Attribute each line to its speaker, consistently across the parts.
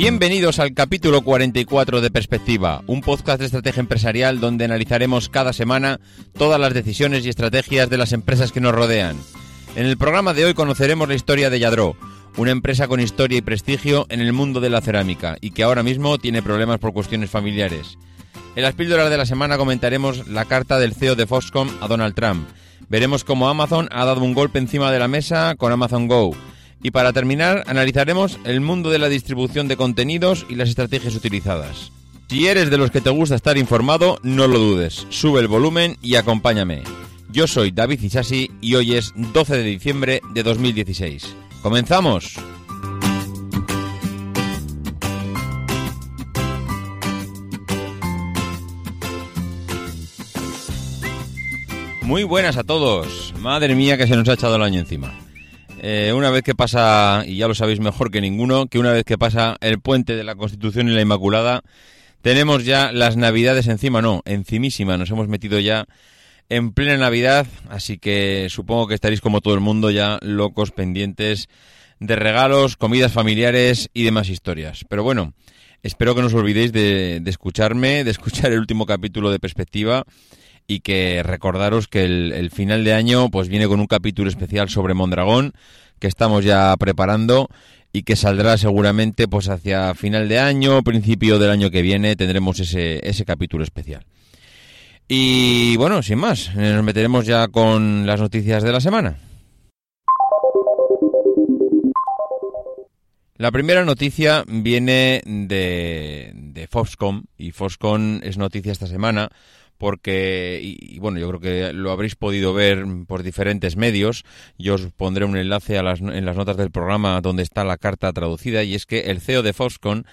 Speaker 1: Bienvenidos al capítulo 44 de Perspectiva, un podcast de estrategia empresarial donde analizaremos cada semana todas las decisiones y estrategias de las empresas que nos rodean. En el programa de hoy conoceremos la historia de Yadro, una empresa con historia y prestigio en el mundo de la cerámica y que ahora mismo tiene problemas por cuestiones familiares. En las píldoras de la semana comentaremos la carta del CEO de Foxconn a Donald Trump. Veremos cómo Amazon ha dado un golpe encima de la mesa con Amazon Go. Y para terminar, analizaremos el mundo de la distribución de contenidos y las estrategias utilizadas. Si eres de los que te gusta estar informado, no lo dudes. Sube el volumen y acompáñame. Yo soy David Isasi y hoy es 12 de diciembre de 2016. ¡Comenzamos! Muy buenas a todos. Madre mía que se nos ha echado el año encima. Eh, una vez que pasa, y ya lo sabéis mejor que ninguno, que una vez que pasa el puente de la Constitución y la Inmaculada, tenemos ya las Navidades encima, no, encimísima. Nos hemos metido ya en plena Navidad, así que supongo que estaréis como todo el mundo ya locos pendientes de regalos, comidas familiares y demás historias. Pero bueno, espero que no os olvidéis de, de escucharme, de escuchar el último capítulo de Perspectiva y que recordaros que el, final de año pues viene con un capítulo especial sobre Mondragón que estamos ya preparando y que saldrá seguramente pues hacia final de año, principio del año que viene tendremos ese, ese capítulo especial. Y bueno, sin más, nos meteremos ya con las noticias de la semana. La primera noticia viene de, de Foxconn y Foxconn es noticia esta semana porque, y, bueno, yo creo que lo habréis podido ver por diferentes medios. Yo os pondré un enlace a las, en las notas del programa donde está la carta traducida y es que el CEO de Foxconn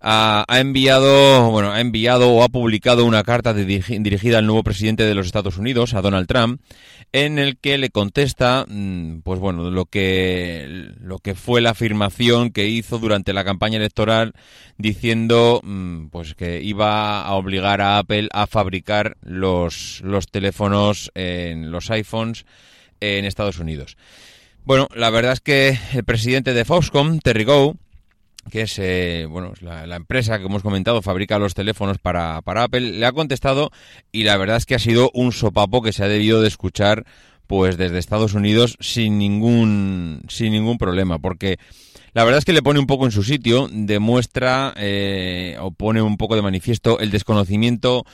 Speaker 1: ha, enviado, bueno, ha enviado o ha publicado una carta de, dirigida al nuevo presidente de los Estados Unidos, a Donald Trump, en el que le contesta, pues bueno, lo que, lo que fue la afirmación que hizo durante la campaña electoral diciendo, pues que iba a obligar a Apple a fabricar los, los teléfonos en los iPhones en Estados Unidos. Bueno, la verdad es que el presidente de Foxconn, Terry Gow, que es eh, bueno la, empresa que hemos comentado fabrica los teléfonos para, para Apple, le ha contestado y la verdad es que ha sido un sopapo que se ha debido de escuchar pues desde Estados Unidos sin ningún sin ningún problema porque la verdad es que le pone un poco en su sitio, demuestra eh, o pone un poco de manifiesto el desconocimiento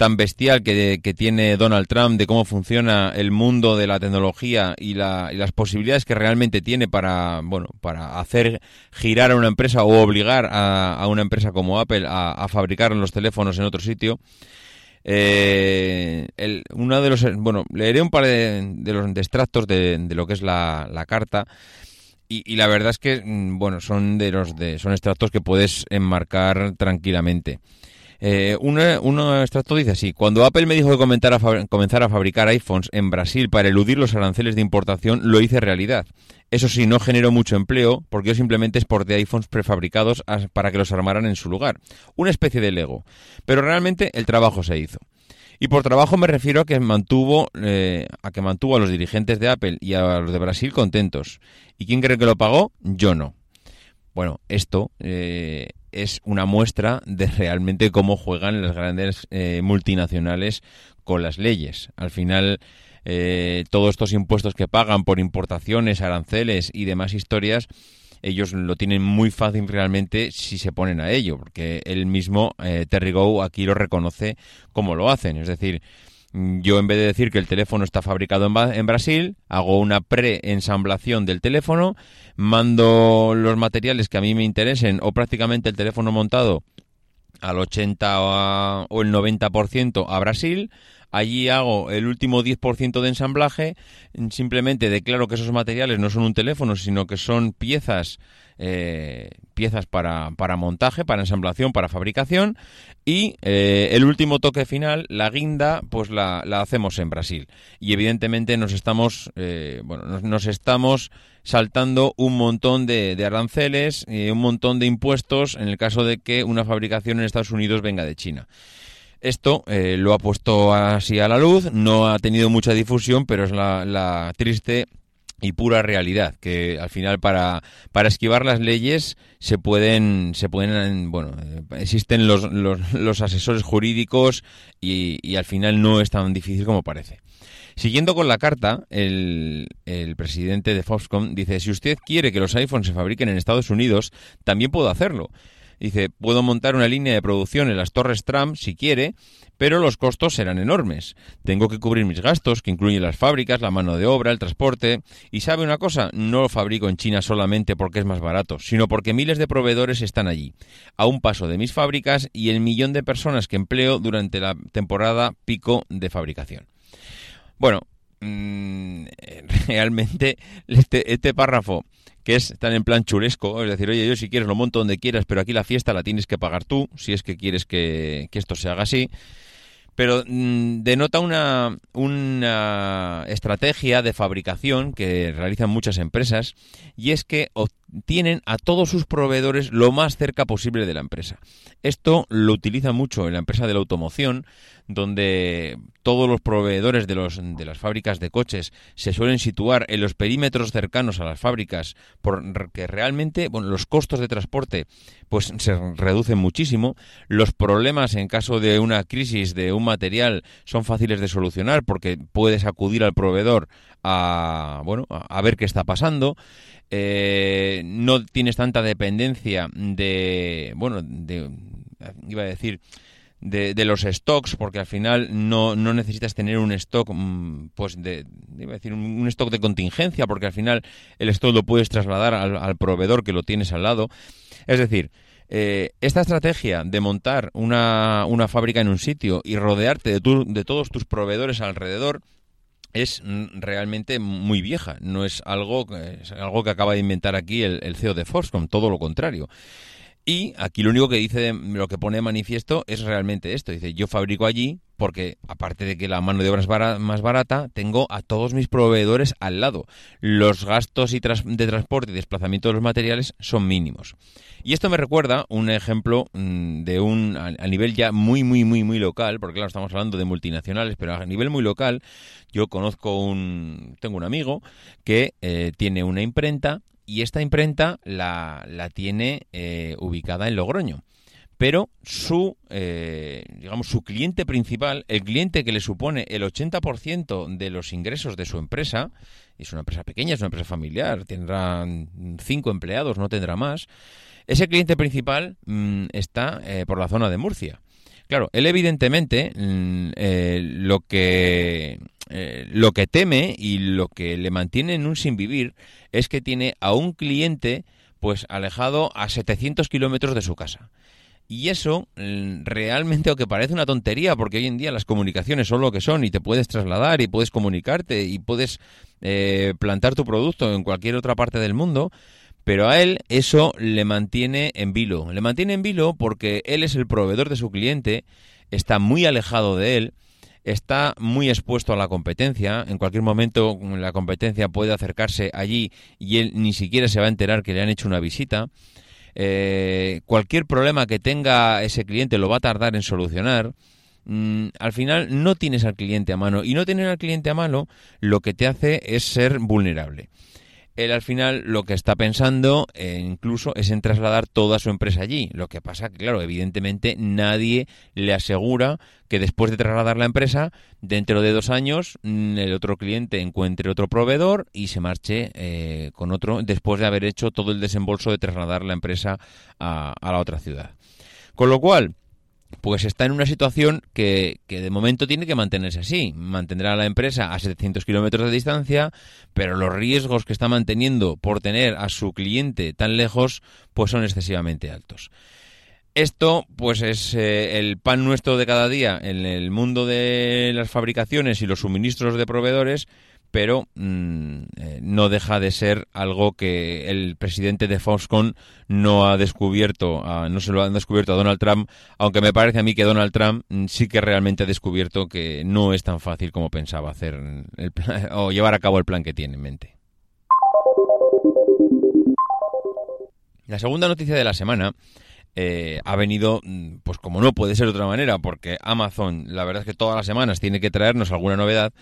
Speaker 1: tan bestial que, que, tiene Donald Trump de cómo funciona el mundo de la tecnología y, la, las posibilidades que realmente tiene para bueno para hacer girar a una empresa o obligar a, una empresa como Apple a, a, fabricar los teléfonos en otro sitio. Eh, el, uno de los bueno leeré un par de, de los extractos de, de, lo que es la, la carta y, y, la verdad es que mm, bueno son de los de son extractos que puedes enmarcar tranquilamente. Eh, un extracto dice así, cuando Apple me dijo que a, comenzar a fabricar iPhones en Brasil para eludir los aranceles de importación, lo hice realidad. Eso sí, no generó mucho empleo porque yo simplemente exporté iPhones prefabricados para que los armaran en su lugar. Una especie de Lego. Pero realmente el trabajo se hizo. Y por trabajo me refiero a que mantuvo eh, a que mantuvo a los dirigentes de Apple y a los de Brasil contentos. ¿Y quién cree que lo pagó? Yo no. Bueno, esto eh, es una muestra de realmente cómo juegan las grandes eh, multinacionales con las leyes. Al final, eh, todos estos impuestos que pagan por importaciones, aranceles y demás historias, ellos lo tienen muy fácil realmente si se ponen a ello, porque él mismo, eh, Terry Go, aquí lo reconoce como lo hacen. Es decir, yo en vez de decir que el teléfono está fabricado en, en Brasil, hago una pre-ensamblación del teléfono, mando los materiales que a mí me interesen o prácticamente el teléfono montado al 80 o el 90% a Brasil. Allí hago el último 10% de ensamblaje, simplemente declaro que esos materiales no son un teléfono, sino que son piezas eh, piezas para, para montaje, para ensamblación, para fabricación y eh, el último toque final, la guinda, pues la, la hacemos en Brasil. Y evidentemente nos estamos, eh, bueno, nos, nos estamos saltando un montón de, aranceles, y un montón de impuestos en el caso de que una fabricación en Estados Unidos venga de China. Esto eh, lo ha puesto así a la luz, no ha tenido mucha difusión, pero es la, la triste y pura realidad que al final para, para esquivar las leyes se pueden se pueden bueno existen los, los, los asesores jurídicos y, y al final no es tan difícil como parece Siguiendo con la carta, el, el, presidente de Foxconn dice, si usted quiere que los iPhones se fabriquen en Estados Unidos, también puedo hacerlo. Dice, puedo montar una línea de producción en las Torres Trump si quiere, pero los costos serán enormes. Tengo que cubrir mis gastos, que incluyen las fábricas, la mano de obra, el transporte. Y sabe una cosa, no lo fabrico en China solamente porque es más barato, sino porque miles de proveedores están allí, a un paso de mis fábricas y el millón de personas que empleo durante la temporada pico de fabricación. Bueno, mmm, realmente este, este párrafo que es tan en plan chulesco, es decir, oye, yo si quieres lo monto donde quieras, pero aquí la fiesta la tienes que pagar tú, si es que quieres que esto se haga así. Pero mmm, denota una, una estrategia de fabricación que realizan muchas empresas y es que tienen a todos sus proveedores lo más cerca posible de la empresa. Esto lo utiliza mucho en la empresa de la automoción, donde todos los proveedores de, los, de las fábricas de coches se suelen situar en los perímetros cercanos a las fábricas, porque realmente bueno, los costos de transporte pues se reducen muchísimo, los problemas en caso de una crisis de un material son fáciles de solucionar porque puedes acudir al proveedor a bueno a ver qué está pasando eh, no tienes tanta dependencia de, bueno, de, iba a decir, de, de, los stocks, porque al final no, no necesitas tener un stock, mm, pues de, iba a decir, un, stock de contingencia, porque al final el stock lo puedes trasladar al, al proveedor que lo tienes al lado. Es decir, eh, esta estrategia de montar una, una, fábrica en un sitio y rodearte de, tu, de todos tus proveedores alrededor es realmente muy vieja, no es algo, algo que acaba de inventar aquí el, el CEO de Foxconn, todo lo contrario. Y aquí lo único que dice, lo que pone de manifiesto es realmente esto. Dice, yo fabrico allí porque, aparte de que la mano de obra es más barata, tengo a todos mis proveedores al lado. Los gastos y de transporte y desplazamiento de los materiales son mínimos. Y esto me recuerda un ejemplo mmm, de un, a, nivel ya muy, muy, muy, muy local, porque claro, estamos hablando de multinacionales, pero a nivel muy local, yo conozco un, tengo un amigo que eh, tiene una imprenta y esta imprenta la, la tiene eh, ubicada en Logroño. Pero su, eh, digamos, su cliente principal, el cliente que le supone el 80% de los ingresos de su empresa, es una empresa pequeña, es una empresa familiar, tendrá cinco empleados, no tendrá más, ese cliente principal mmm, está eh, por la zona de Murcia. Claro, él evidentemente mmm, eh, lo que eh, lo que teme y lo que le mantiene en un sin vivir es que tiene a un cliente pues alejado a 700 kilómetros de su casa. Y eso mm, realmente, aunque parece una tontería, porque hoy en día las comunicaciones son lo que son y te puedes trasladar y puedes comunicarte y puedes eh, plantar tu producto en cualquier otra parte del mundo, pero a él eso le mantiene en vilo. Le mantiene en vilo porque él es el proveedor de su cliente, está muy alejado de él está muy expuesto a la competencia. En cualquier momento la competencia puede acercarse allí y él ni siquiera se va a enterar que le han hecho una visita. Eh, cualquier problema que tenga ese cliente lo va a tardar en solucionar. Mm, al final no tienes al cliente a mano y no tener al cliente a mano lo que te hace es ser vulnerable él al final lo que está pensando eh, incluso es en trasladar toda su empresa allí. Lo que pasa que, claro, evidentemente nadie le asegura que después de trasladar la empresa, dentro de dos años, mm, el otro cliente encuentre otro proveedor y se marche eh, con otro después de haber hecho todo el desembolso de trasladar la empresa a, a la otra ciudad. Con lo cual, pues está en una situación que, que, de momento tiene que mantenerse así. Mantendrá la empresa a 700 kilómetros de distancia, pero los riesgos que está manteniendo por tener a su cliente tan lejos, pues son excesivamente altos. Esto, pues, es eh, el pan nuestro de cada día en el mundo de las fabricaciones y los suministros de proveedores, pero mm, eh, no deja de ser algo que el presidente de Foxconn no ha descubierto, no se lo han descubierto a Donald Trump, aunque me parece a mí que Donald Trump mm, sí que realmente ha descubierto que no es tan fácil como pensaba hacer el o llevar a cabo el plan que tiene en mente. La segunda noticia de la semana eh, ha venido, mm, pues como no puede ser de otra manera, porque Amazon, la verdad es que todas las semanas tiene que traernos alguna novedad,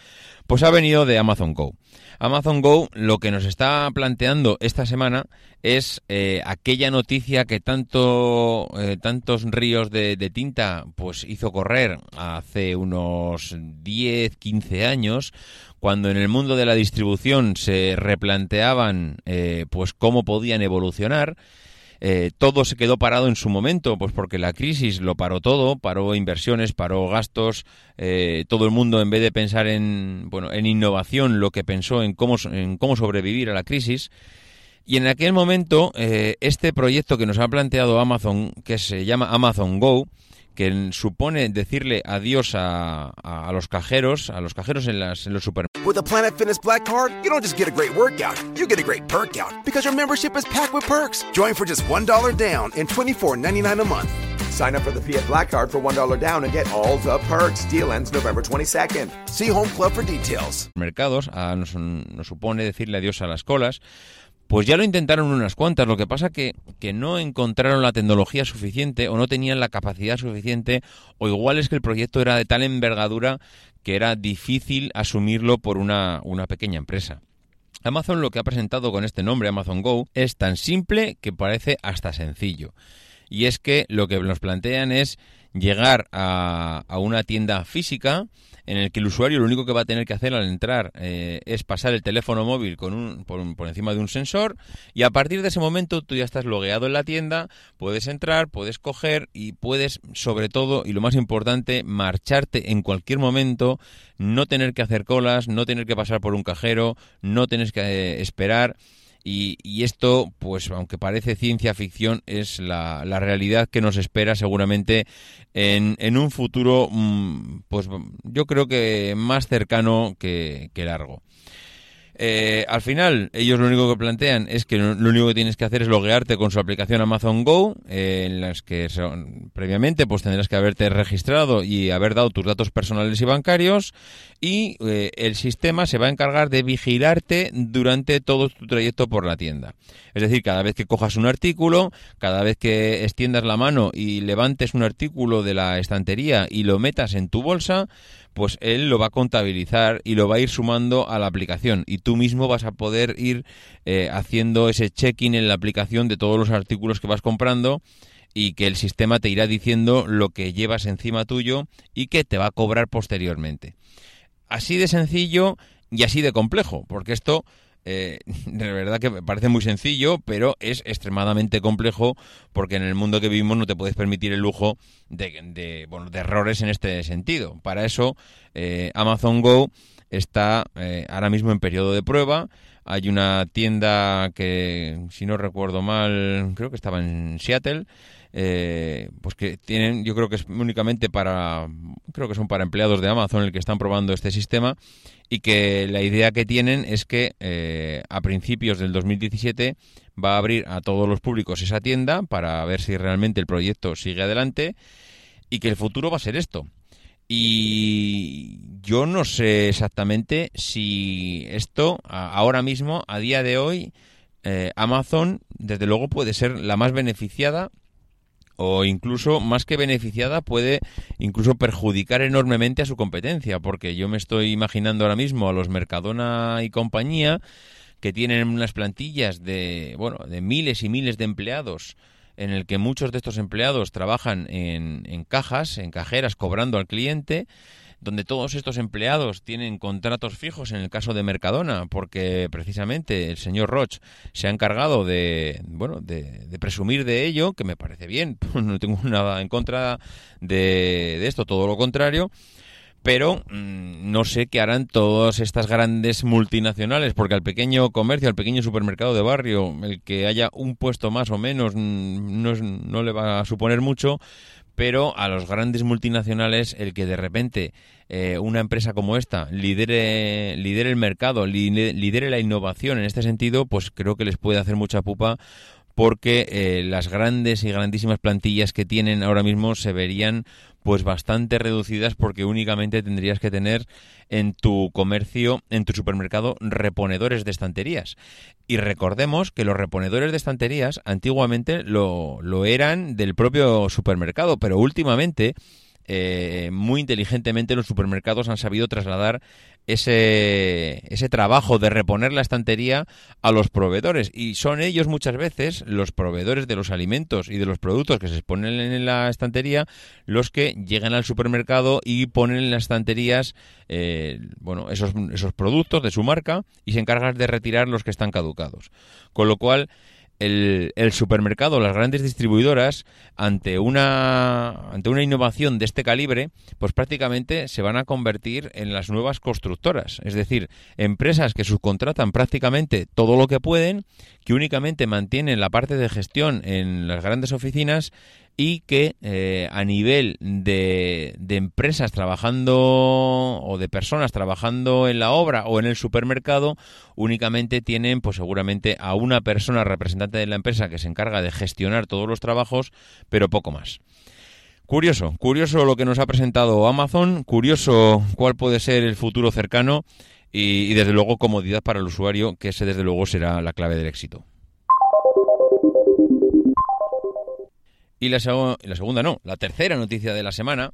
Speaker 1: pues ha venido de Amazon Go. Amazon Go lo que nos está planteando esta semana es eh, aquella noticia que tanto eh, tantos ríos de, de tinta pues hizo correr hace unos 10, 15 años, cuando en el mundo de la distribución se replanteaban pues cómo podían evolucionar. Eh, todo se quedó parado en su momento, pues porque la crisis lo paró todo, paró inversiones, paró gastos, eh, todo el mundo en vez de pensar en, bueno, en innovación, lo que pensó en cómo, en cómo sobrevivir a la crisis. Y en aquel momento, eh, este proyecto que nos ha planteado Amazon, que se llama Amazon Go, que supone decirle adiós a, a- a los cajeros, a los cajeros en, las, en los supermercados,
Speaker 2: With a Planet Fitness Black Card, you don't just get a great workout, you get a great perk out because your membership is packed with perks. Join for just $1 down and $24.99 a month. Sign up for the Fiat Black Card for $1 down and get all the perks. Deal ends November 22nd. See Home Club for details.
Speaker 1: mercados, a- nos, nos supone decirle adiós a las colas, pues ya lo intentaron unas cuantas, lo que pasa que, que no encontraron la tecnología suficiente o no tenían la capacidad suficiente o igual es que el proyecto era de tal envergadura que era difícil asumirlo por una, una pequeña empresa. Amazon lo que ha presentado con este nombre, Amazon Go, es tan simple que parece hasta sencillo. Y es que lo que nos plantean es llegar a, a una tienda física en el que el usuario lo único que va a tener que hacer al entrar eh, es pasar el teléfono móvil con un, por, un- por encima de un sensor y a partir de ese momento tú ya estás logueado en la tienda, puedes entrar, puedes coger y puedes sobre todo y lo más importante marcharte en cualquier momento, no tener que hacer colas, no tener que pasar por un cajero, no tener que eh, esperar. Y, y esto, pues aunque parece ciencia ficción, es la, realidad que nos espera seguramente en, un futuro, mm, pues yo creo que más cercano que largo. Eh, al final, ellos lo único que plantean es que lo único que tienes que hacer es loguearte con su aplicación Amazon Go, eh, en las que son- previamente pues tendrás que haberte registrado y haber dado tus datos personales y bancarios y eh, el sistema se va a encargar de vigilarte durante todo tu trayecto por la tienda. Es decir, cada vez que cojas un artículo, cada vez que extiendas la mano y levantes un artículo de la estantería y lo metas en tu bolsa, pues él lo va a contabilizar y lo va a ir sumando a la aplicación y tú mismo vas a poder ir eh, haciendo ese check-in en la aplicación de todos los artículos que vas comprando y que el sistema te irá diciendo lo que llevas encima tuyo y que te va a cobrar posteriormente. Así de sencillo y así de complejo, porque esto eh, de verdad que parece muy sencillo, pero es extremadamente complejo porque en el mundo que vivimos no te puedes permitir el lujo de, de, bueno, de errores en este sentido. Para eso, eh, Amazon Go está eh, ahora mismo en periodo de prueba. Hay una tienda que, si no recuerdo mal, creo que estaba en Seattle, eh, pues que tienen, yo creo que es únicamente para, creo que son para empleados de Amazon el que están probando este sistema y que la idea que tienen es que eh, a principios del 2017 va a abrir a todos los públicos esa tienda para ver si realmente el proyecto sigue adelante y que el futuro va a ser esto. Y yo no sé exactamente si esto ahora mismo, a día de hoy, eh, Amazon desde luego puede ser la más beneficiada o incluso más que beneficiada puede incluso perjudicar enormemente a su competencia porque yo me estoy imaginando ahora mismo a los Mercadona y compañía que tienen unas plantillas de bueno de miles y miles de empleados en el que muchos de estos empleados trabajan en, en cajas, en cajeras, cobrando al cliente, donde todos estos empleados tienen contratos fijos en el caso de Mercadona, porque precisamente el señor Roch se ha encargado de, bueno, de, de presumir de ello, que me parece bien, no tengo nada en contra de, esto, todo lo contrario, pero mm, no sé qué harán todas estas grandes multinacionales, porque al pequeño comercio, al pequeño supermercado de barrio, el que haya un puesto más o menos mm, no, es- no le va a suponer mucho, pero a los grandes multinacionales el que de repente eh, una empresa como esta lidere, lidere el mercado, li- lidere la innovación en este sentido, pues creo que les puede hacer mucha pupa porque eh, las grandes y grandísimas plantillas que tienen ahora mismo se verían pues bastante reducidas porque únicamente tendrías que tener en tu comercio, en tu supermercado, reponedores de estanterías. Y recordemos que los reponedores de estanterías antiguamente lo, lo eran del propio supermercado, pero últimamente eh, muy inteligentemente los supermercados han sabido trasladar ese, ese trabajo de reponer la estantería a los proveedores. Y son ellos muchas veces, los proveedores de los alimentos y de los productos que se exponen en la estantería, los que llegan al supermercado y ponen en las estanterías eh, bueno, esos, esos productos de su marca y se encargan de retirar los que están caducados. Con lo cual, el, el, supermercado, las grandes distribuidoras, ante una, ante una innovación de este calibre, pues prácticamente se van a convertir en las nuevas constructoras. Es decir, empresas que subcontratan prácticamente todo lo que pueden, que únicamente mantienen la parte de gestión en las grandes oficinas y que eh, a nivel de, de, empresas trabajando o de personas trabajando en la obra o en el supermercado únicamente tienen pues seguramente a una persona representante de la empresa que se encarga de gestionar todos los trabajos pero poco más. Curioso curioso lo que nos ha presentado Amazon curioso cuál puede ser el futuro cercano y, y desde luego comodidad para el usuario que ese desde luego será la clave del éxito Y la, la, segunda no, la tercera noticia de la semana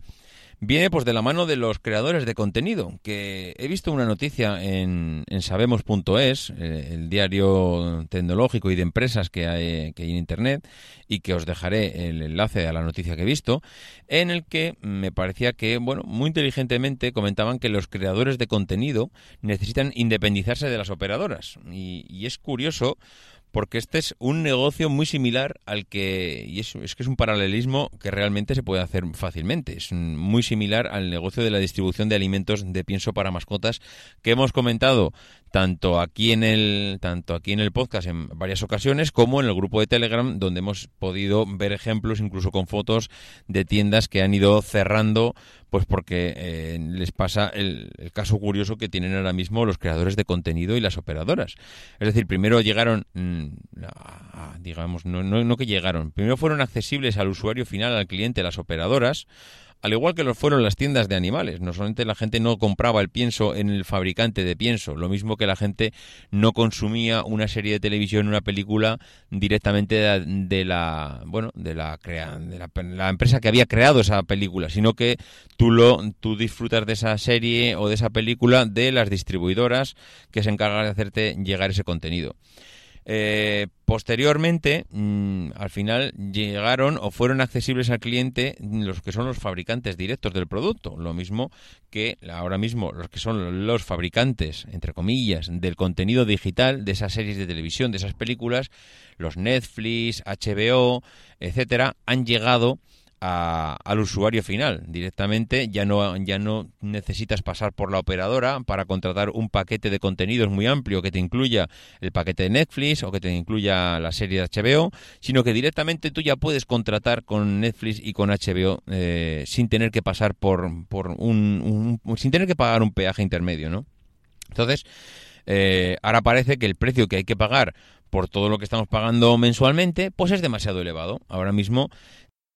Speaker 1: viene pues de la mano de los creadores de contenido, que he visto una noticia en, en sabemos.es, eh, el diario tecnológico y de empresas que hay, que hay en Internet, y que os dejaré el enlace a la noticia que he visto, en el que me parecía que, bueno, muy inteligentemente comentaban que los creadores de contenido necesitan independizarse de las operadoras. Y, y es curioso porque este es un negocio muy similar al que, y es, que es un paralelismo que realmente se puede hacer fácilmente, es muy similar al negocio de la distribución de alimentos de pienso para mascotas que hemos comentado tanto aquí en el tanto aquí en el podcast en varias ocasiones como en el grupo de Telegram donde hemos podido ver ejemplos incluso con fotos de tiendas que han ido cerrando pues porque eh, les pasa el, caso curioso que tienen ahora mismo los creadores de contenido y las operadoras. Es decir primero llegaron a, digamos no, no, no que llegaron primero fueron accesibles al usuario final al cliente las operadoras al igual que lo fueron las tiendas de animales. No solamente la gente no compraba el pienso en el fabricante de pienso, lo mismo que la gente no consumía una serie de televisión, una película directamente de la, bueno, de la, crea, de la, la empresa que había creado esa película, sino que tú lo tú disfrutas de esa serie o de esa película de las distribuidoras que se encargan de hacerte llegar ese contenido. Eh, posteriormente, mmm, al final llegaron o fueron accesibles al cliente los que son los fabricantes directos del producto, lo mismo que ahora mismo los que son los fabricantes, entre comillas, del contenido digital de esas series de televisión, de esas películas, los Netflix, HBO, etcétera, han llegado a, al usuario final. Directamente ya no ya no necesitas pasar por la operadora para contratar un paquete de contenidos muy amplio que te incluya el paquete de Netflix o que te incluya la serie de HBO sino que directamente tú ya puedes contratar con Netflix y con HBO eh, sin tener que pasar por por un, un, sin tener que pagar un peaje intermedio no entonces eh, ahora parece que el precio que hay que pagar por todo lo que estamos pagando mensualmente pues es demasiado elevado. Ahora mismo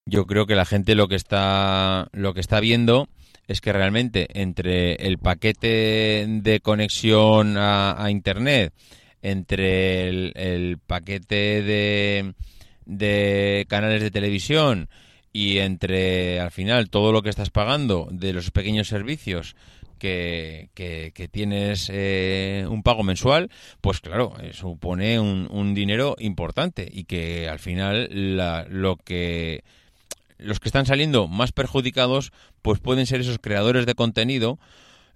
Speaker 1: yo creo que la gente lo que está lo que está viendo es que realmente entre el paquete de conexión a, internet, entre el, el paquete de, de, canales de televisión y entre al final todo lo que estás pagando de los pequeños servicios que, que, que tienes eh, un pago mensual, pues claro, eh, supone un, un, dinero importante y que al final la, lo que los que están saliendo más perjudicados pues pueden ser esos creadores de contenido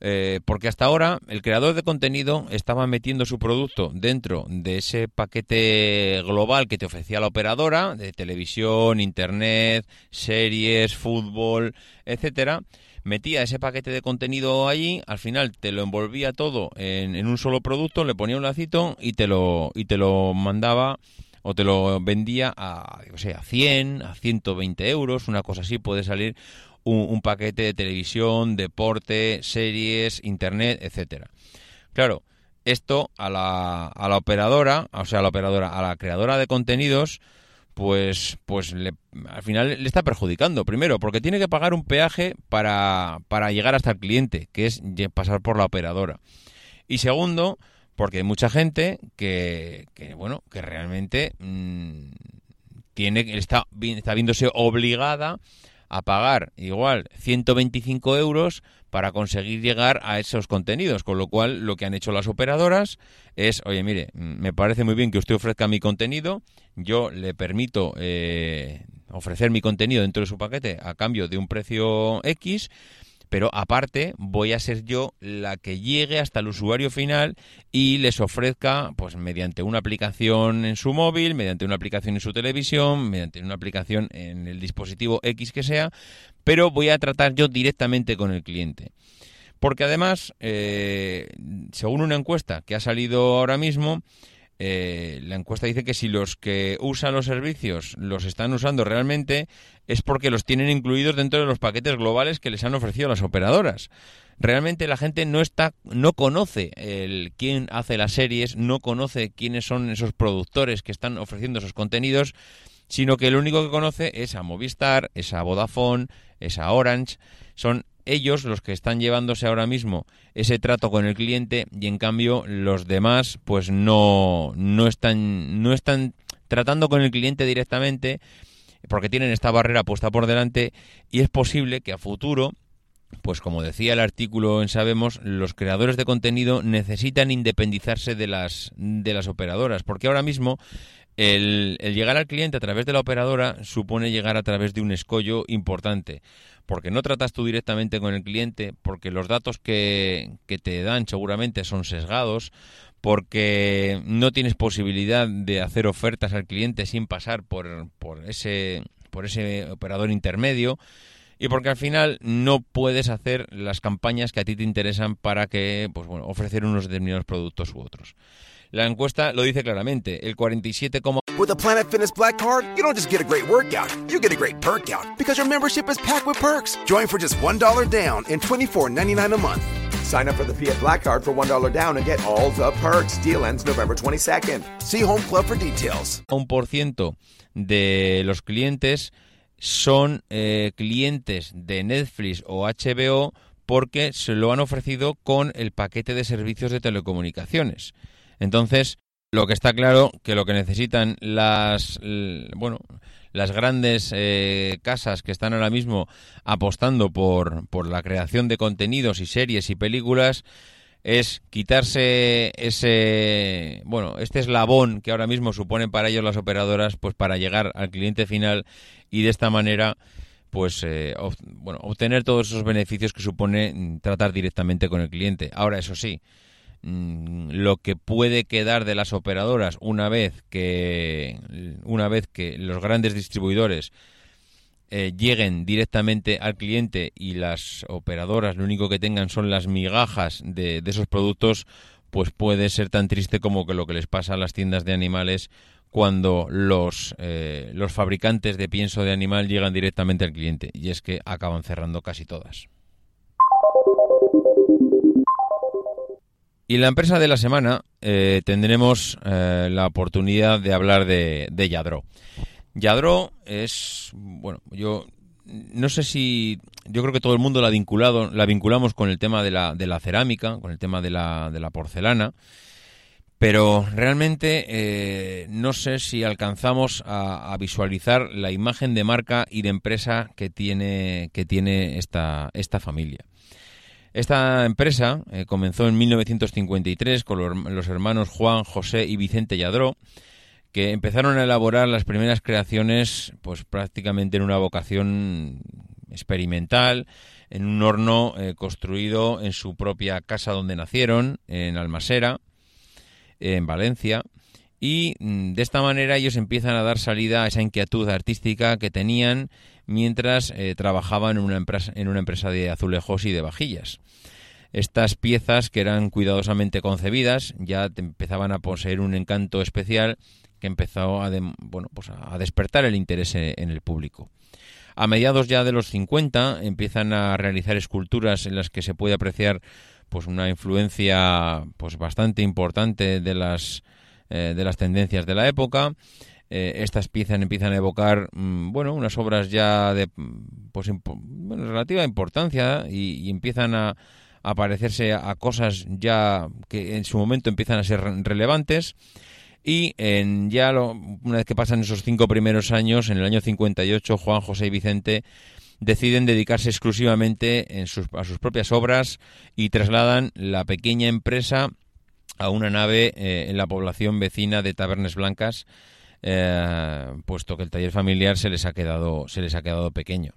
Speaker 1: Eh, porque hasta ahora el creador de contenido estaba metiendo su producto dentro de ese paquete global que te ofrecía la operadora de televisión, internet, series, fútbol, etcétera. Metía ese paquete de contenido allí, al final te lo envolvía todo en, en un solo producto, le ponía un lacito y te lo y te lo mandaba o te lo vendía a, yo sé, a 100, a 120 euros, una cosa así, puede salir un, un paquete de televisión, deporte, series, internet, etcétera. Claro, esto a la, a la operadora, o sea, a la operadora, a la creadora de contenidos, pues, pues le- al final le está perjudicando. Primero, porque tiene que pagar un peaje para, para llegar hasta el cliente, que es pasar por la operadora. Y segundo, porque hay mucha gente que, que, bueno, que realmente mm, tiene, está, está viéndose obligada a pagar igual 125 euros para conseguir llegar a esos contenidos, con lo cual lo que han hecho las operadoras es, oye, mire, mm, me parece muy bien que usted ofrezca mi contenido, yo le permito eh, ofrecer mi contenido dentro de su paquete a cambio de un precio X, pero aparte voy a ser yo la que llegue hasta el usuario final y les ofrezca, pues mediante una aplicación en su móvil, mediante una aplicación en su televisión, mediante una aplicación en el dispositivo X que sea, pero voy a tratar yo directamente con el cliente. Porque además, eh, según una encuesta que ha salido ahora mismo, eh, la encuesta dice que si los que usan los servicios los están usando realmente es porque los tienen incluidos dentro de los paquetes globales que les han ofrecido las operadoras. Realmente la gente no está, no conoce el quién hace las series, no conoce quiénes son esos productores que están ofreciendo esos contenidos, sino que lo único que conoce es a Movistar, es a Vodafone, es a Orange, son ellos los que están llevándose ahora mismo ese trato con el cliente y en cambio los demás pues no, no están no están tratando con el cliente directamente porque tienen esta barrera puesta por delante y es posible que a futuro pues como decía el artículo en Sabemos, los creadores de contenido necesitan independizarse de las, de las operadoras, porque ahora mismo el, llegar al cliente a través de la operadora supone llegar a través de un escollo importante, porque no tratas tú directamente con el cliente, porque los datos que, que te dan seguramente son sesgados, porque no tienes posibilidad de hacer ofertas al cliente sin pasar por, por, ese, por ese operador intermedio y porque al final no puedes hacer las campañas que a ti te interesan para que pues bueno, ofrecer unos determinados productos u otros. La encuesta lo dice claramente, el 47,
Speaker 2: With a Planet Fitness Black Card, you don't just get a great workout, you get a great perk out because your membership is packed with perks. Join for just $1 down and $24.99 a month. Sign up for the Fiat Black Card for $1 down and get all the perks. Deal ends November 22nd. See Home Club for details.
Speaker 1: un por ciento de los clientes son eh, clientes de Netflix o HBO porque se lo han ofrecido con el paquete de servicios de telecomunicaciones. Entonces, lo que está claro que lo que necesitan las bueno las grandes eh, casas que están ahora mismo apostando por, por la creación de contenidos y series y películas es quitarse ese bueno este eslabón que ahora mismo suponen para ellos las operadoras pues para llegar al cliente final y de esta manera pues eh, ob- bueno obtener todos esos beneficios que supone tratar directamente con el cliente. Ahora eso sí lo que puede quedar de las operadoras una vez que una vez que los grandes distribuidores eh, lleguen directamente al cliente y las operadoras lo único que tengan son las migajas de, de esos productos, pues puede ser tan triste como que lo que les pasa a las tiendas de animales cuando los, eh, los fabricantes de pienso de animal llegan directamente al cliente y es que acaban cerrando casi todas. Y en la empresa de la semana eh, tendremos eh, la oportunidad de hablar de, Yadro. Yadro es, bueno, yo no sé si, yo creo que todo el mundo la vinculado, la vinculamos con el tema de la, de la cerámica, con el tema de la, de la porcelana, pero realmente eh, no sé si alcanzamos a, a visualizar la imagen de marca y de empresa que tiene, que tiene esta, esta familia. Esta empresa eh, comenzó en 1953 con los, hermanos Juan, José y Vicente Yadró, que empezaron a elaborar las primeras creaciones pues prácticamente en una vocación experimental, en un horno eh, construido en su propia casa donde nacieron, en Almasera, en Valencia. Y mm, de esta manera ellos empiezan a dar salida a esa inquietud artística que tenían mientras eh, trabajaban en una, empresa, en una empresa de azulejos y de vajillas. Estas piezas que eran cuidadosamente concebidas ya empezaban a poseer un encanto especial que empezó a, bueno, pues a despertar el interés e- en el público. A mediados ya de los 50 empiezan a realizar esculturas en las que se puede apreciar pues una influencia pues bastante importante de las eh, de las tendencias de la época. Eh, estas piezas empiezan a evocar mm, bueno unas obras ya de pues relativa importancia y, empiezan a, a parecerse a cosas ya que en su momento empiezan a ser re- relevantes. Y en ya lo- una vez que pasan esos cinco primeros años, en el año 58, Juan, José y Vicente deciden dedicarse exclusivamente en sus- a sus propias obras y trasladan la pequeña empresa a una nave eh, en la población vecina de Tabernes Blancas, eh, puesto que el taller familiar se les ha quedado, se les ha quedado pequeño.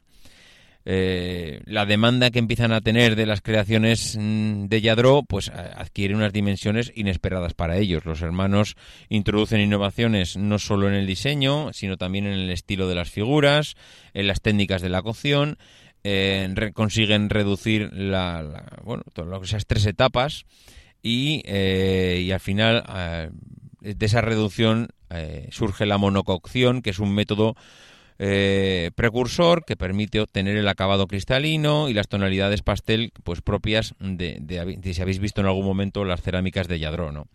Speaker 1: Eh, la demanda que empiezan a tener de las creaciones mm, de Yadró pues adquiere unas dimensiones inesperadas para ellos. Los hermanos introducen innovaciones no solo en el diseño, sino también en el estilo de las figuras, en las técnicas de la cocción, eh, consiguen reducir la, bueno, todo esas tres etapas y, y al final de esa reducción eh, surge la monococción, que es un método eh, precursor que permite obtener el acabado cristalino y las tonalidades pastel pues propias de, si habéis visto en algún momento las cerámicas de Yadró, ¿no?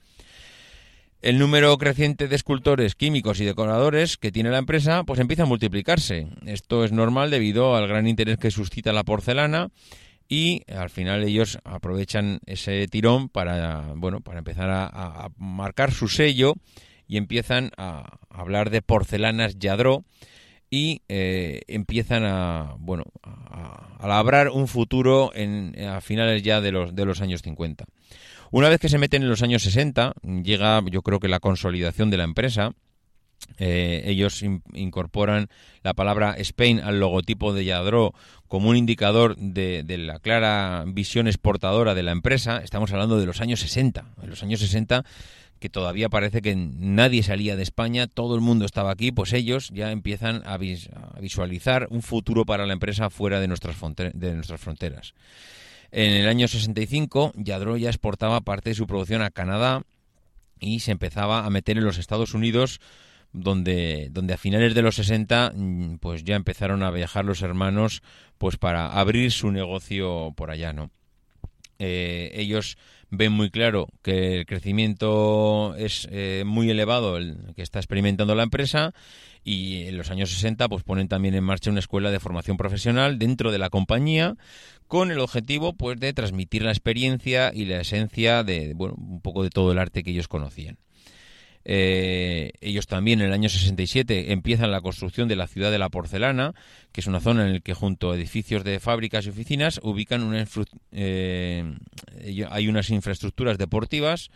Speaker 1: El número creciente de escultores, químicos y decoradores que tiene la empresa pues empieza a multiplicarse. Esto es normal debido al gran interés que suscita la porcelana y al final ellos aprovechan ese tirón para bueno para empezar a marcar su sello y empiezan a hablar de porcelanas Yadró y eh, empiezan a bueno a, a labrar un futuro en, a finales ya de los de los años 50. Una vez que se meten en los años 60, llega yo creo que la consolidación de la empresa. Eh, ellos in- incorporan la palabra Spain al logotipo de Yadró como un indicador de, de la clara visión exportadora de la empresa. Estamos hablando de los años 60. En los años 60 que todavía parece que nadie salía de España, todo el mundo estaba aquí, pues ellos ya empiezan a, vis- a visualizar un futuro para la empresa fuera de nuestras, fronte- de nuestras fronteras. En el año 65, Yadro ya exportaba parte de su producción a Canadá y se empezaba a meter en los Estados Unidos, donde, donde a finales de los 60 mm, pues ya empezaron a viajar los hermanos pues para abrir su negocio por allá, ¿no? Eh, ellos ven muy claro que el crecimiento es eh, muy elevado el que está experimentando la empresa y en los años 60 pues ponen también en marcha una escuela de formación profesional dentro de la compañía con el objetivo pues de transmitir la experiencia y la esencia de bueno un poco de todo el arte que ellos conocían. Eh, ellos también en el año 67 empiezan la construcción de la ciudad de la porcelana, que es una zona en la que junto a edificios de fábricas y oficinas ubican una eh, hay unas infraestructuras deportivas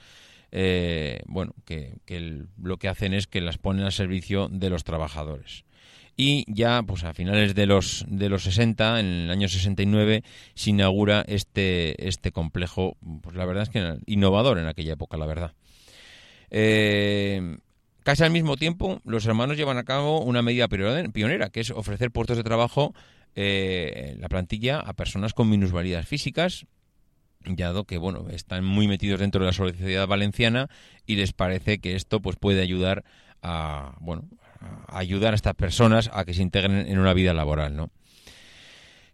Speaker 1: eh, bueno, que, lo que hacen es que las ponen al servicio de los trabajadores. Y ya, pues a finales de los, de los 60, en el año 69, se inaugura este, este complejo, pues la verdad es que innovador en aquella época, la verdad. Eh, casi al mismo tiempo, los hermanos llevan a cabo una medida pionera- que es ofrecer puestos de trabajo eh, en la plantilla a personas con minusvalías físicas, dado que bueno están muy metidos dentro de la sociedad valenciana y les parece que esto pues puede ayudar a bueno a ayudar a estas personas a que se integren en una vida laboral, ¿no?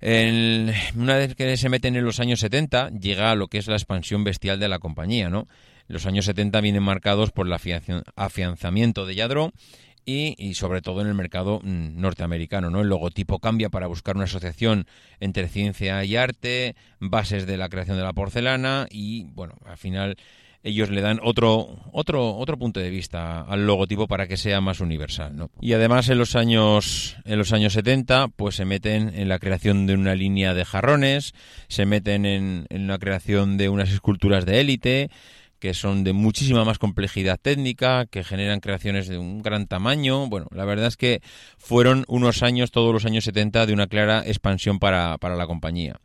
Speaker 1: Una vez que se meten en los años 70, llega a lo que es la expansión bestial de la compañía, ¿no? Los años 70 vienen marcados por el afianza- afianzamiento de Yadro y, sobre todo en el mercado mm, norteamericano, ¿no? El logotipo cambia para buscar una asociación entre ciencia y arte, bases de la creación de la porcelana y, bueno, al final ellos le dan otro otro otro punto de vista al logotipo para que sea más universal. Y además en los años en los años 70 pues se meten en la creación de una línea de jarrones, se meten en, en la creación de unas esculturas de élite que son de muchísima más complejidad técnica, que generan creaciones de un gran tamaño. Bueno, la verdad es que fueron unos años, todos los años 70, de una clara expansión para, para la compañía.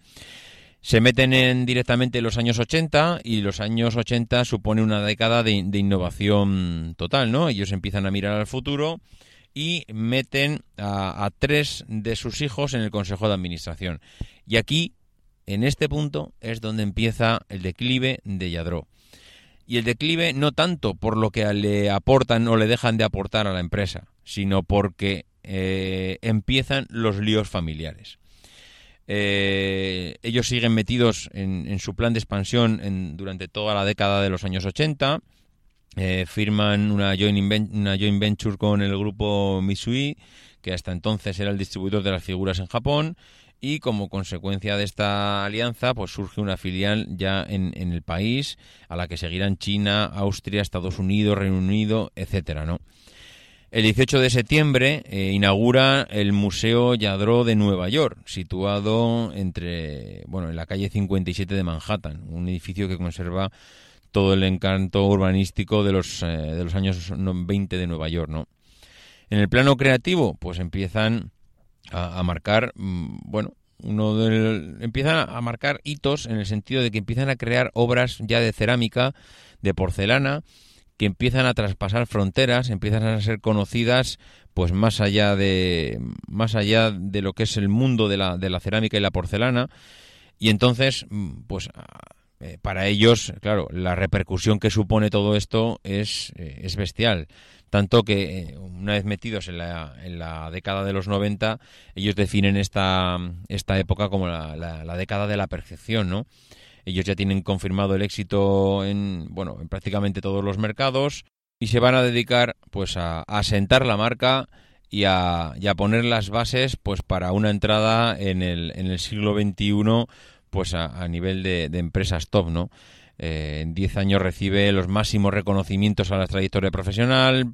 Speaker 1: Se meten en directamente los años 80 y los años 80 supone una década de, de innovación total, ¿no? Ellos empiezan a mirar al futuro y meten a, a tres de sus hijos en el Consejo de Administración. Y aquí, en este punto, es donde empieza el declive de Yadro. Y el declive no tanto por lo que le aportan o le dejan de aportar a la empresa, sino porque eh, empiezan los líos familiares. Eh, ellos siguen metidos en, su plan de expansión en, durante toda la década de los años 80. Eh, firman una joint, una joint venture con el grupo Mitsui, que hasta entonces era el distribuidor de las figuras en Japón y como consecuencia de esta alianza pues surge una filial ya en, en, el país a la que seguirán China, Austria, Estados Unidos, Reino Unido, etcétera, ¿no? El 18 de septiembre eh, inaugura el Museo Yadro de Nueva York, situado entre bueno, en la calle 57 de Manhattan, un edificio que conserva todo el encanto urbanístico de los, eh, de los años 20 de Nueva York, ¿no? En el plano creativo, pues empiezan a, a marcar, mmm, bueno, uno del, empiezan a marcar hitos en el sentido de que empiezan a crear obras ya de cerámica, de porcelana, que empiezan a traspasar fronteras, empiezan a ser conocidas pues más allá de más allá de lo que es el mundo de la, de la cerámica y la porcelana y entonces pues eh, para ellos, claro, la repercusión que supone todo esto es, eh, es bestial. Tanto que eh, una vez metidos en la, en la, década de los 90, ellos definen esta, esta época como la, la, la década de la perfección, ¿no? Ellos ya tienen confirmado el éxito en, bueno, en prácticamente todos los mercados y se van a dedicar pues a, a asentar la marca y a, y poner las bases pues para una entrada en el, en el siglo XXI pues a, nivel de, de, empresas top, ¿no? Eh, en 10 años recibe los máximos reconocimientos a la trayectoria profesional,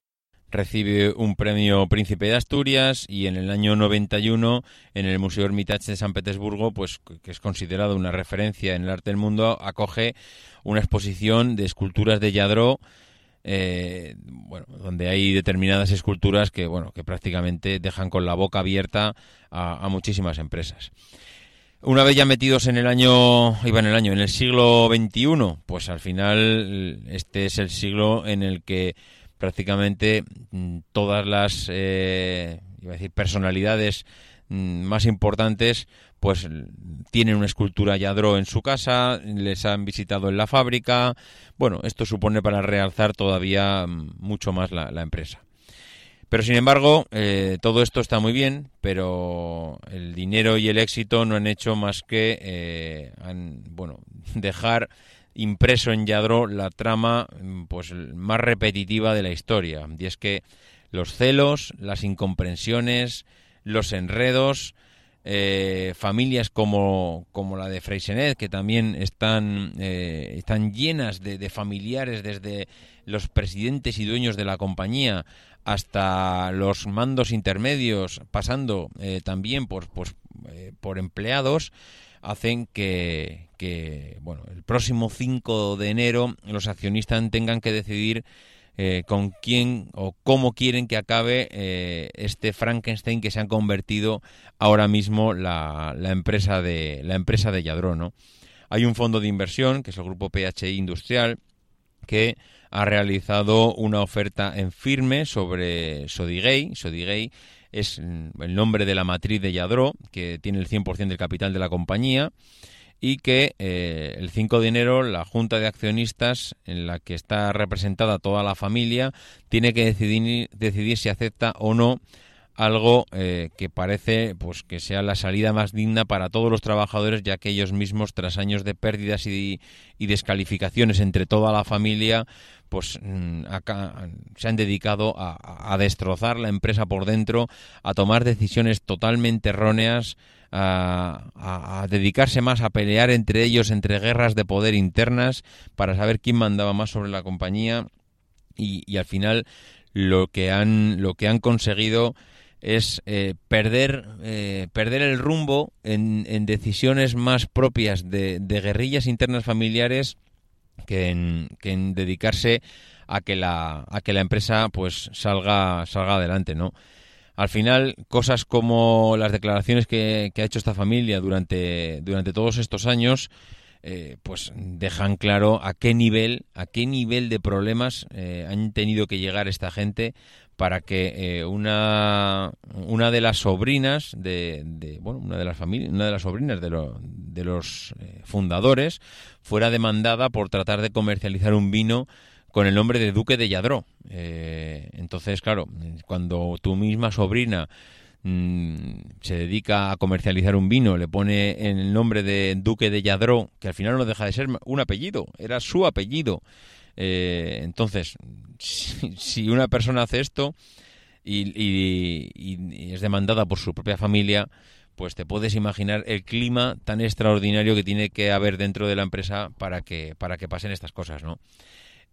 Speaker 1: recibe un premio Príncipe de Asturias y en el año 91 en el Museo Hermitage de San Petersburgo, pues que es considerado una referencia en el arte del mundo, acoge una exposición de esculturas de Yadro eh, bueno, donde hay determinadas esculturas que, bueno, que prácticamente dejan con la boca abierta a, a muchísimas empresas. Una vez ya metidos en el año, iba en el año, en el siglo XXI, pues al final este es el siglo en el que prácticamente mm, todas las eh, iba a decir personalidades mm, más importantes pues tienen una escultura Yadro en su casa, les han visitado en la fábrica. Bueno, esto supone para realzar todavía mm, mucho más la, la empresa. Pero sin embargo, eh, todo esto está muy bien, pero el dinero y el éxito no han hecho más que eh, han, bueno, dejar impreso en Yadro la trama pues más repetitiva de la historia. Y es que los celos, las incomprensiones, los enredos, eh, familias como, como, la de Freysenet, que también están, eh, están llenas de, de, familiares desde los presidentes y dueños de la compañía hasta los mandos intermedios, pasando eh, también por, pues, por empleados, hacen que, bueno, el próximo 5 de enero los accionistas tengan que decidir eh, con quién o cómo quieren que acabe eh, este Frankenstein que se ha convertido ahora mismo la, la, empresa de la empresa de Yadro, ¿no? Hay un fondo de inversión, que es el grupo PHI Industrial, que ha realizado una oferta en firme sobre Sodigay. Sodigay es el nombre de la matriz de Yadro, que tiene el 100% del capital de la compañía y que eh, el 5 de enero la Junta de Accionistas, en la que está representada toda la familia, tiene que decidir, decidir si acepta o no algo eh, que parece pues que sea la salida más digna para todos los trabajadores ya que ellos mismos tras años de pérdidas y, y descalificaciones entre toda la familia pues mm, acá se han dedicado a, a, destrozar la empresa por dentro a tomar decisiones totalmente erróneas a, a, dedicarse más a pelear entre ellos entre guerras de poder internas para saber quién mandaba más sobre la compañía. Y, y al final lo que han lo que han conseguido es eh, perder, eh, perder el rumbo en, en, decisiones más propias de, de, guerrillas internas familiares que en, que en dedicarse a que la a que la empresa pues salga salga adelante, ¿no? Al final, cosas como las declaraciones que, que ha hecho esta familia durante, durante todos estos años, eh, pues dejan claro a qué nivel, a qué nivel de problemas eh, han tenido que llegar esta gente para que eh, una, una de las sobrinas de, de- bueno una de las familias una de las sobrinas de, lo- de los fundadores fuera demandada por tratar de comercializar un vino con el nombre de Duque de Yadró. Entonces, claro, cuando tu misma sobrina mm, se dedica a comercializar un vino, le pone en el nombre de Duque de Yadró, que al final no deja de ser un apellido, era su apellido. Eh, entonces, si, una persona hace esto y- y es demandada por su propia familia, pues te puedes imaginar el clima tan extraordinario que tiene que haber dentro de la empresa para que, para que pasen estas cosas, ¿no?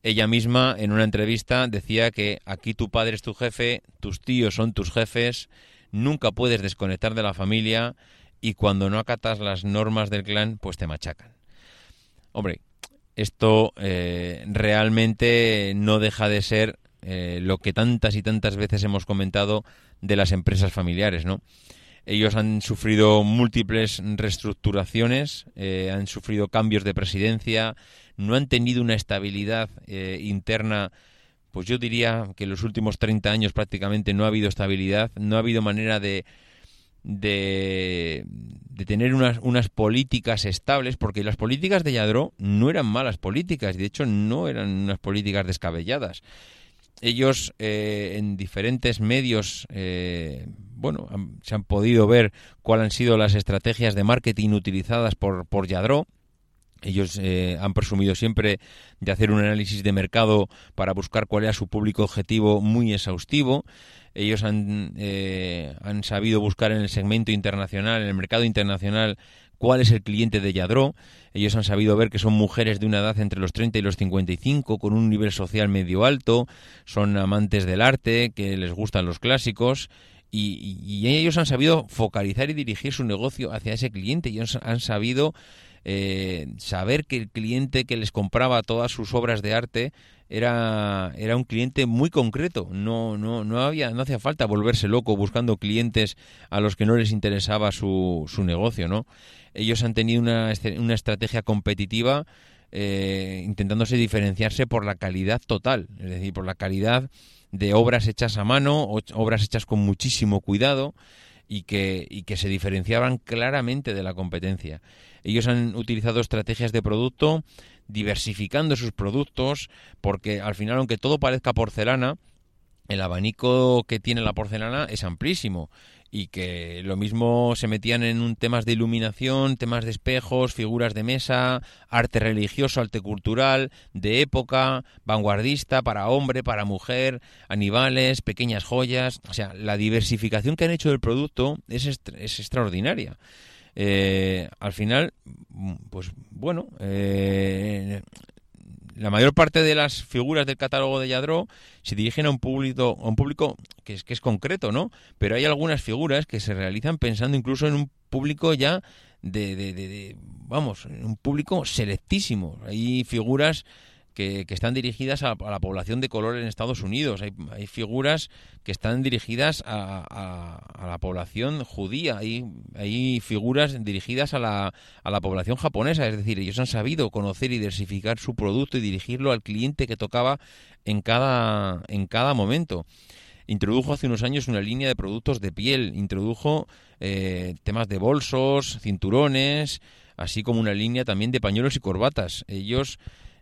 Speaker 1: Ella misma en una entrevista decía que aquí tu padre es tu jefe, tus tíos son tus jefes, nunca puedes desconectar de la familia y cuando no acatas las normas del clan, pues te machacan. Hombre, esto eh, realmente no deja de ser eh, lo que tantas y tantas veces hemos comentado de las empresas familiares, ¿no? Ellos han sufrido múltiples reestructuraciones, eh, han sufrido cambios de presidencia, no han tenido una estabilidad interna, pues yo diría que en los últimos 30 años prácticamente no ha habido estabilidad, no ha habido manera de, de, tener unas, unas políticas estables, porque las políticas de Yadró no eran malas políticas, de hecho no eran unas políticas descabelladas ellos eh, en diferentes medios, eh, bueno, se han podido ver cuáles han sido las estrategias de marketing utilizadas por, por Yadró. Ellos eh, han presumido siempre de hacer un análisis de mercado para buscar cuál era su público objetivo muy exhaustivo. Ellos han, eh, sabido buscar en el segmento internacional, en el mercado internacional, cuál es el cliente de Yadró. Ellos han sabido ver que son mujeres de una edad entre los 30 y los 55, con un nivel social medio alto, son amantes del arte, que les gustan los clásicos. Y, y- ellos han sabido focalizar y dirigir su negocio hacia ese cliente. Y han sabido eh, saber que el cliente que les compraba todas sus obras de arte era, era un cliente muy concreto. No, no, no, había, no hacía falta volverse loco buscando clientes a los que no les interesaba su, su negocio. ¿no? Ellos han tenido una, una estrategia competitiva eh, intentándose diferenciarse por la calidad total, es decir, por la calidad de obras hechas a mano, obras hechas con muchísimo cuidado y que, y que se diferenciaban claramente de la competencia. Ellos han utilizado estrategias de producto, diversificando sus productos, porque al final, aunque todo parezca porcelana, el abanico que tiene la porcelana es amplísimo y que lo mismo se metían en un temas de iluminación, temas de espejos, figuras de mesa, arte religioso, arte cultural, de época, vanguardista, para hombre, para mujer, animales, pequeñas joyas, o sea, la diversificación que han hecho del producto es, es extraordinaria. Eh, al final, pues bueno, eh, la mayor parte de las figuras del catálogo de Yadró se dirigen a un público, a un público que es, que es concreto, ¿no? Pero hay algunas figuras que se realizan pensando incluso en un público ya de, de- de- de- vamos, en un público selectísimo. Hay figuras que, están dirigidas a, a la población de color en Estados Unidos. Hay, hay figuras que están dirigidas a, a- a la población judía. Hay, hay figuras dirigidas a la, a la población japonesa. Es decir, ellos han sabido conocer y diversificar su producto y dirigirlo al cliente que tocaba en cada, en cada momento. Introdujo hace unos años una línea de productos de piel, introdujo eh, temas de bolsos, cinturones, así como una línea también de pañuelos y corbatas. Ellos,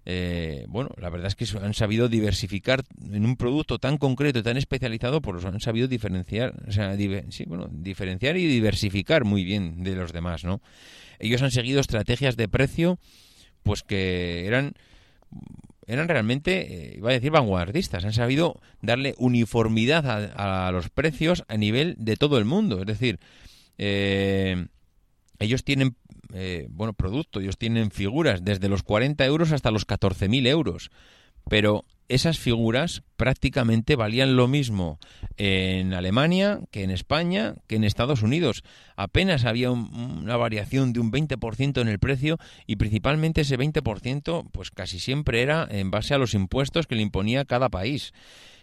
Speaker 1: eh, bueno, la verdad es que han sabido diversificar en un producto tan concreto y tan especializado, pues han sabido diferenciar, o sea, bueno, diferenciar y diversificar muy bien de los demás, ¿no? Ellos han seguido estrategias de precio, pues que eran eran realmente, eh, iba a decir, vanguardistas. Han sabido darle uniformidad a, a los precios a nivel de todo el mundo. Es decir, eh, ellos tienen, eh, bueno, producto, ellos tienen figuras desde los 40 euros hasta los 14.000 euros. Pero esas figuras prácticamente valían lo mismo en Alemania que en España que en Estados Unidos. Apenas había un- una variación de un 20% en el precio y principalmente ese 20% pues casi siempre era en base a los impuestos que le imponía cada país.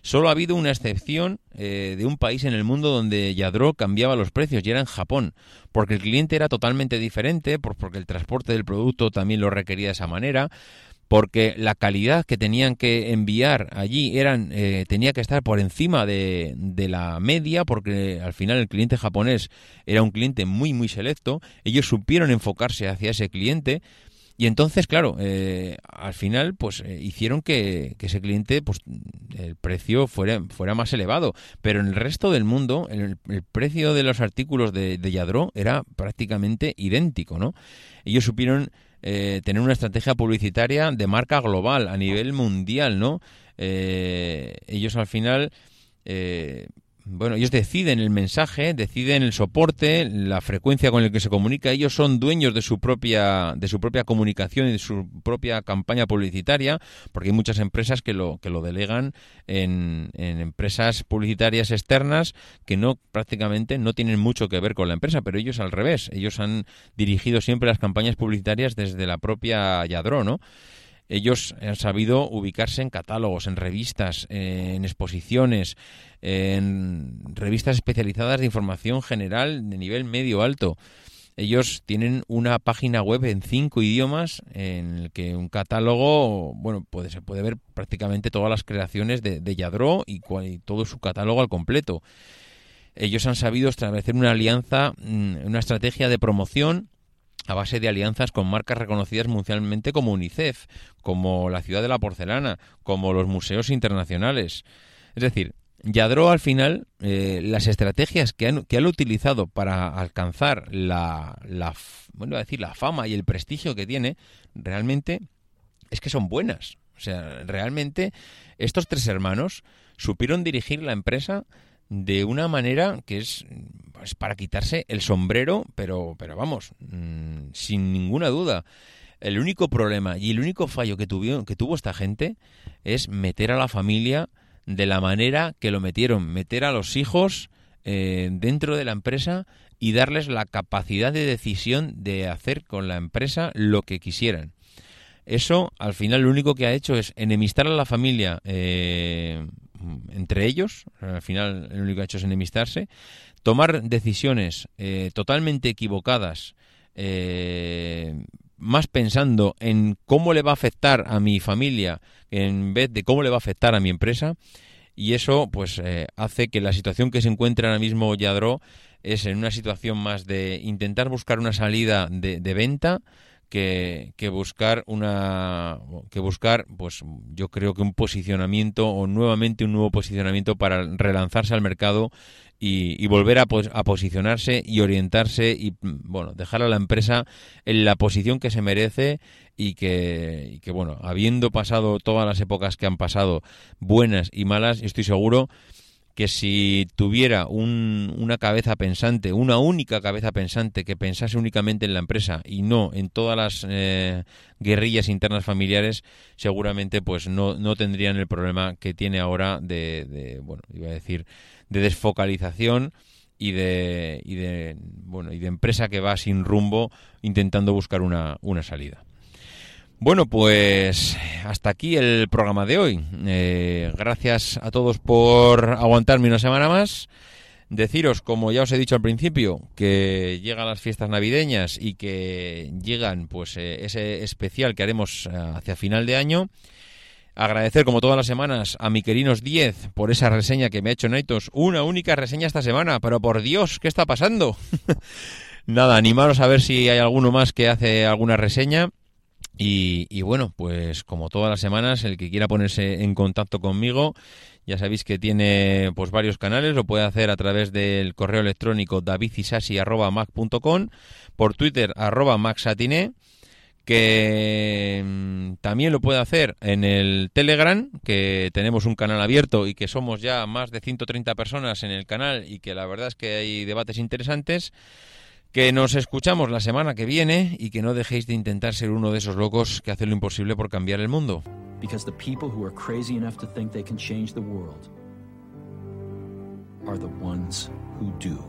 Speaker 1: Solo ha habido una excepción eh, de un país en el mundo donde Yadro cambiaba los precios y era en Japón, porque el cliente era totalmente diferente, por- porque el transporte del producto también lo requería de esa manera, porque la calidad que tenían que enviar allí eran eh, tenía que estar por encima de, de la media, porque al final el cliente japonés era un cliente muy muy selecto. Ellos supieron enfocarse hacia ese cliente. Y entonces, claro, eh, al final, pues eh, hicieron que, que ese cliente, pues el precio fuera, fuera más elevado. Pero en el resto del mundo, el, precio de los artículos de, de Yadro era prácticamente idéntico, ¿no? Ellos supieron eh, tener una estrategia publicitaria de marca global, a nivel mundial, ¿no? Eh, ellos al final, eh, bueno, ellos deciden el mensaje, deciden el soporte, la frecuencia con la que se comunica. Ellos son dueños de su propia, de su propia comunicación y de su propia campaña publicitaria, porque hay muchas empresas que lo, que lo delegan en, en empresas publicitarias externas que no prácticamente no tienen mucho que ver con la empresa, pero ellos al revés. Ellos han dirigido siempre las campañas publicitarias desde la propia Yadro, ¿no? Ellos han sabido ubicarse en catálogos, en revistas, en exposiciones, en revistas especializadas de información general de nivel medio alto. Ellos tienen una página web en cinco idiomas en el que un catálogo, bueno, puede, se puede ver prácticamente todas las creaciones de, de Yadro y, cual- y todo su catálogo al completo. Ellos han sabido establecer una alianza, mm, una estrategia de promoción a base de alianzas con marcas reconocidas mundialmente como UNICEF, como la Ciudad de la Porcelana, como los museos internacionales. Es decir, Yadro al final, eh, las estrategias que han, que han utilizado para alcanzar la, la, bueno, decir, la fama y el prestigio que tiene, realmente es que son buenas. O sea, realmente estos tres hermanos supieron dirigir la empresa de una manera que es pues, para quitarse el sombrero, pero, pero vamos, mm, sin ninguna duda. El único problema y el único fallo que, que tuvo esta gente es meter a la familia de la manera que lo metieron, meter a los hijos eh, dentro de la empresa y darles la capacidad de decisión de hacer con la empresa lo que quisieran. Eso, al final, lo único que ha hecho es enemistar a la familia eh, entre ellos. Al final, lo único que ha hecho es enemistarse. Tomar decisiones eh, totalmente equivocadas, eh, más pensando en cómo le va a afectar a mi familia en vez de cómo le va a afectar a mi empresa. Y eso, pues, eh, hace que la situación que se encuentra ahora mismo Yadro es en una situación más de intentar buscar una salida de, de venta que, que buscar una que buscar pues yo creo que un posicionamiento o nuevamente un nuevo posicionamiento para relanzarse al mercado y, volver a, a posicionarse y orientarse y bueno dejar a la empresa en la posición que se merece y que, y que bueno habiendo pasado todas las épocas que han pasado buenas y malas estoy seguro que si tuviera un- una cabeza pensante, una única cabeza pensante que pensase únicamente en la empresa y no en todas las eh, guerrillas internas familiares, seguramente pues no, no tendrían el problema que tiene ahora de, de, bueno, iba a decir, de desfocalización y de, y de bueno y de empresa que va sin rumbo intentando buscar una, una salida. Bueno, pues hasta aquí el programa de hoy. Eh, gracias a todos por aguantarme una semana más. Deciros, como ya os he dicho al principio, que llegan las fiestas navideñas y que llegan pues eh, ese especial que haremos eh, hacia final de año. Agradecer, como todas las semanas, a mi queridos 10 por esa reseña que me ha hecho Naitos. Una única reseña esta semana, pero por Dios, ¿qué está pasando? Nada, animaros a ver si hay alguno más que hace alguna reseña. Y, y bueno, pues como todas las semanas, el que quiera ponerse en contacto conmigo, ya sabéis que tiene pues varios canales, lo puede hacer a través del correo electrónico davidisasi.mac.com, por Twitter arroba maxatiné, que mm, también lo puede hacer en el Telegram, que tenemos un canal abierto y que somos ya más de 130 personas en el canal y que la verdad es que hay debates interesantes. Que nos escuchamos la semana que viene y que no dejéis de intentar ser uno de esos locos que hacen lo imposible por cambiar el mundo.
Speaker 3: Because the people who are crazy enough to think they can change the world are the ones who do.